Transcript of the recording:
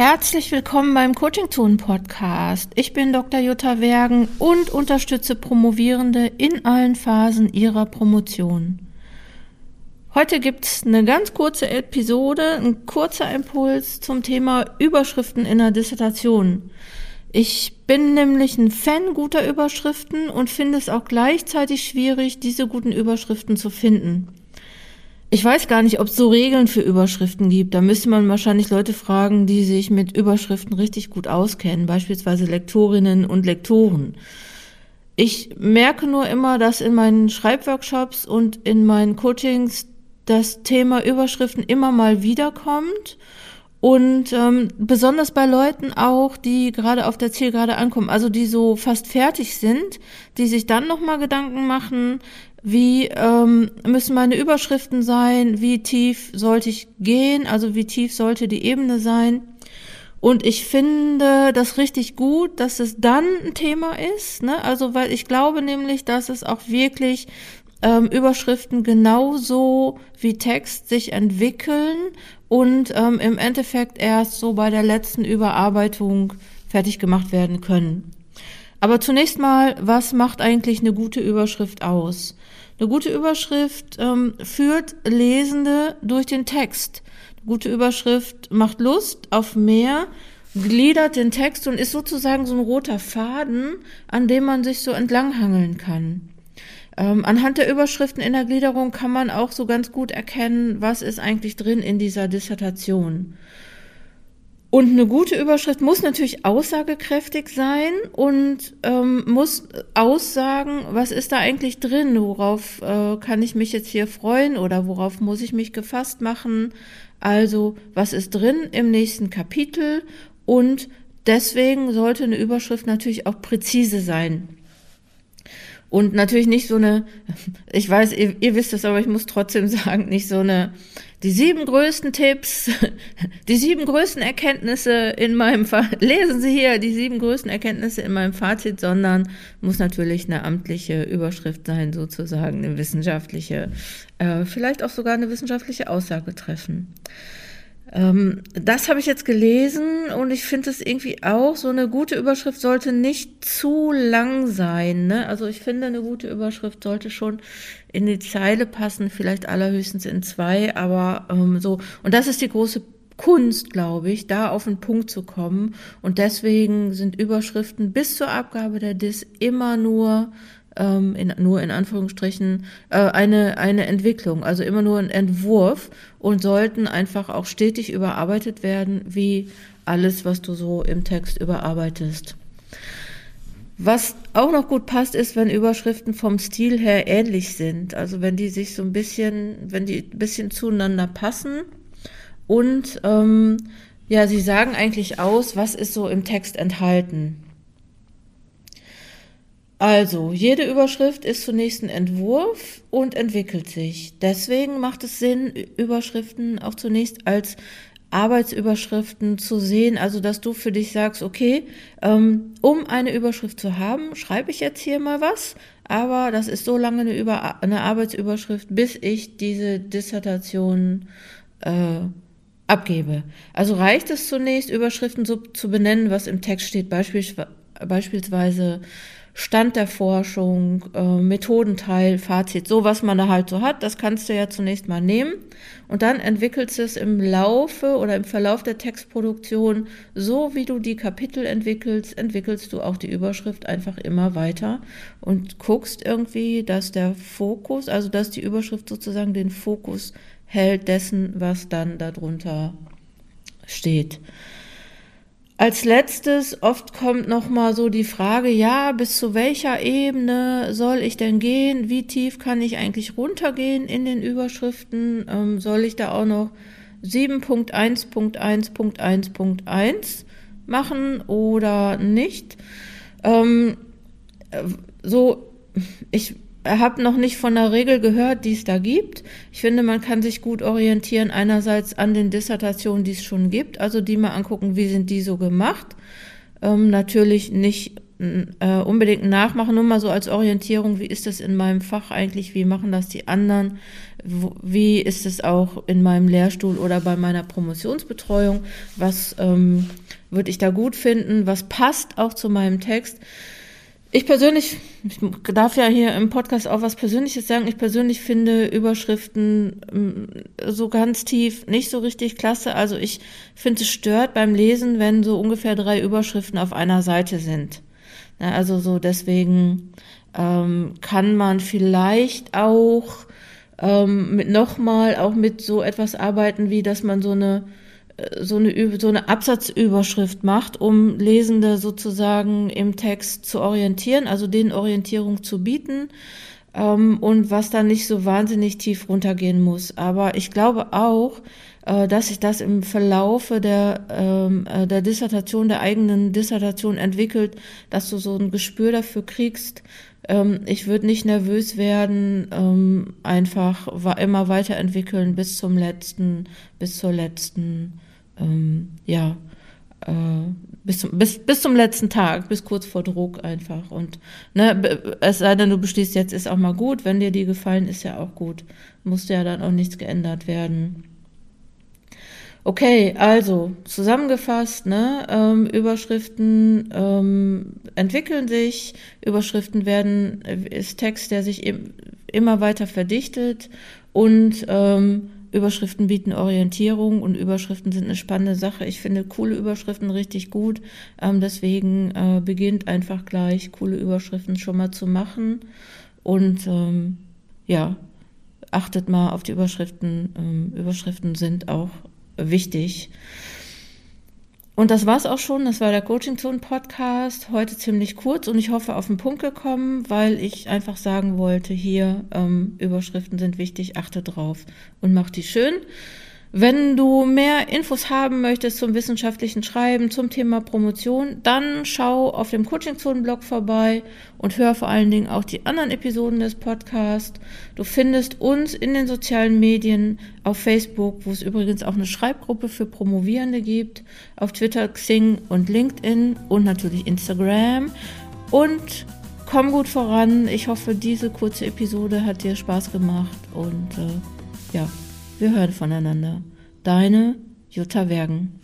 Herzlich willkommen beim Coaching Zone Podcast. Ich bin Dr. Jutta Wergen und unterstütze Promovierende in allen Phasen ihrer Promotion. Heute gibt's eine ganz kurze Episode, ein kurzer Impuls zum Thema Überschriften in der Dissertation. Ich bin nämlich ein Fan guter Überschriften und finde es auch gleichzeitig schwierig, diese guten Überschriften zu finden. Ich weiß gar nicht, ob es so Regeln für Überschriften gibt. Da müsste man wahrscheinlich Leute fragen, die sich mit Überschriften richtig gut auskennen, beispielsweise Lektorinnen und Lektoren. Ich merke nur immer, dass in meinen Schreibworkshops und in meinen Coachings das Thema Überschriften immer mal wiederkommt und ähm, besonders bei Leuten auch, die gerade auf der Zielgerade ankommen, also die so fast fertig sind, die sich dann nochmal Gedanken machen, wie ähm, müssen meine Überschriften sein, wie tief sollte ich gehen, also wie tief sollte die Ebene sein. Und ich finde das richtig gut, dass es dann ein Thema ist, ne? Also weil ich glaube nämlich, dass es auch wirklich ähm, Überschriften genauso wie Text sich entwickeln und ähm, im Endeffekt erst so bei der letzten Überarbeitung fertig gemacht werden können. Aber zunächst mal, was macht eigentlich eine gute Überschrift aus? Eine gute Überschrift ähm, führt Lesende durch den Text. Eine gute Überschrift macht Lust auf mehr, gliedert den Text und ist sozusagen so ein roter Faden, an dem man sich so entlanghangeln kann. Ähm, anhand der Überschriften in der Gliederung kann man auch so ganz gut erkennen, was ist eigentlich drin in dieser Dissertation. Und eine gute Überschrift muss natürlich aussagekräftig sein und ähm, muss aussagen, was ist da eigentlich drin, worauf äh, kann ich mich jetzt hier freuen oder worauf muss ich mich gefasst machen. Also was ist drin im nächsten Kapitel und deswegen sollte eine Überschrift natürlich auch präzise sein. Und natürlich nicht so eine, ich weiß, ihr, ihr wisst es, aber ich muss trotzdem sagen, nicht so eine, die sieben größten Tipps, die sieben größten Erkenntnisse in meinem, lesen Sie hier die sieben größten Erkenntnisse in meinem Fazit, sondern muss natürlich eine amtliche Überschrift sein, sozusagen, eine wissenschaftliche, äh, vielleicht auch sogar eine wissenschaftliche Aussage treffen. Ähm, das habe ich jetzt gelesen und ich finde es irgendwie auch, so eine gute Überschrift sollte nicht zu lang sein. Ne? Also ich finde, eine gute Überschrift sollte schon in die Zeile passen, vielleicht allerhöchstens in zwei, aber ähm, so. Und das ist die große Kunst, glaube ich, da auf den Punkt zu kommen. Und deswegen sind Überschriften bis zur Abgabe der DIS immer nur ähm, in, nur in Anführungsstrichen äh, eine, eine Entwicklung, also immer nur ein Entwurf und sollten einfach auch stetig überarbeitet werden, wie alles, was du so im Text überarbeitest. Was auch noch gut passt, ist, wenn Überschriften vom Stil her ähnlich sind. Also wenn die sich so ein bisschen, wenn die ein bisschen zueinander passen und ähm, ja, sie sagen eigentlich aus, was ist so im Text enthalten. Also, jede Überschrift ist zunächst ein Entwurf und entwickelt sich. Deswegen macht es Sinn, Überschriften auch zunächst als Arbeitsüberschriften zu sehen, also dass du für dich sagst, okay, ähm, um eine Überschrift zu haben, schreibe ich jetzt hier mal was, aber das ist so lange eine, Über eine Arbeitsüberschrift, bis ich diese Dissertation äh, abgebe. Also reicht es zunächst, Überschriften so zu benennen, was im Text steht, beispielsweise Stand der Forschung, äh, Methodenteil, Fazit, so was man da halt so hat, das kannst du ja zunächst mal nehmen und dann entwickelst du es im Laufe oder im Verlauf der Textproduktion, so wie du die Kapitel entwickelst, entwickelst du auch die Überschrift einfach immer weiter und guckst irgendwie, dass der Fokus, also dass die Überschrift sozusagen den Fokus hält dessen, was dann darunter steht. Als letztes, oft kommt noch mal so die Frage, ja, bis zu welcher Ebene soll ich denn gehen? Wie tief kann ich eigentlich runtergehen in den Überschriften? Ähm, soll ich da auch noch 7.1.1.1.1 machen oder nicht? Ähm, äh, so, ich habe noch nicht von der Regel gehört, die es da gibt. Ich finde, man kann sich gut orientieren einerseits an den Dissertationen, die es schon gibt, also die mal angucken, wie sind die so gemacht. Ähm, natürlich nicht äh, unbedingt nachmachen, nur mal so als Orientierung, wie ist das in meinem Fach eigentlich, wie machen das die anderen, wie ist es auch in meinem Lehrstuhl oder bei meiner Promotionsbetreuung, was ähm, würde ich da gut finden, was passt auch zu meinem Text. Ich persönlich, ich darf ja hier im Podcast auch was Persönliches sagen. Ich persönlich finde Überschriften ähm, so ganz tief nicht so richtig klasse. Also ich finde es stört beim Lesen, wenn so ungefähr drei Überschriften auf einer Seite sind. Also so deswegen ähm, kann man vielleicht auch ähm, mit nochmal auch mit so etwas arbeiten, wie dass man so eine so eine, so eine Absatzüberschrift macht, um Lesende sozusagen im Text zu orientieren, also denen Orientierung zu bieten ähm, und was dann nicht so wahnsinnig tief runtergehen muss. Aber ich glaube auch, äh, dass sich das im Verlaufe der, ähm, äh, der Dissertation, der eigenen Dissertation entwickelt, dass du so ein Gespür dafür kriegst, ähm, ich würde nicht nervös werden, ähm, einfach immer weiterentwickeln bis zum letzten, bis zur letzten ähm, ja, äh, bis, zum, bis, bis zum letzten Tag, bis kurz vor Druck einfach. Und ne, es sei denn, du beschließt, jetzt ist auch mal gut, wenn dir die gefallen, ist ja auch gut. Musste ja dann auch nichts geändert werden. Okay, also zusammengefasst, ne, ähm, Überschriften ähm, entwickeln sich, Überschriften werden, ist Text, der sich im, immer weiter verdichtet und ähm, Überschriften bieten Orientierung und Überschriften sind eine spannende Sache. Ich finde coole Überschriften richtig gut. Ähm, deswegen äh, beginnt einfach gleich, coole Überschriften schon mal zu machen. Und ähm, ja, achtet mal auf die Überschriften. Ähm, Überschriften sind auch wichtig. Und das war's auch schon. Das war der Coaching Zone Podcast. Heute ziemlich kurz und ich hoffe auf den Punkt gekommen, weil ich einfach sagen wollte, hier ähm, Überschriften sind wichtig, achte drauf und mach die schön. Wenn du mehr Infos haben möchtest zum wissenschaftlichen Schreiben, zum Thema Promotion, dann schau auf dem Coaching Zone Blog vorbei und hör vor allen Dingen auch die anderen Episoden des Podcasts. Du findest uns in den sozialen Medien auf Facebook, wo es übrigens auch eine Schreibgruppe für Promovierende gibt, auf Twitter, Xing und LinkedIn und natürlich Instagram. Und komm gut voran. Ich hoffe, diese kurze Episode hat dir Spaß gemacht und äh, ja. Wir hören voneinander. Deine Jutta Wergen.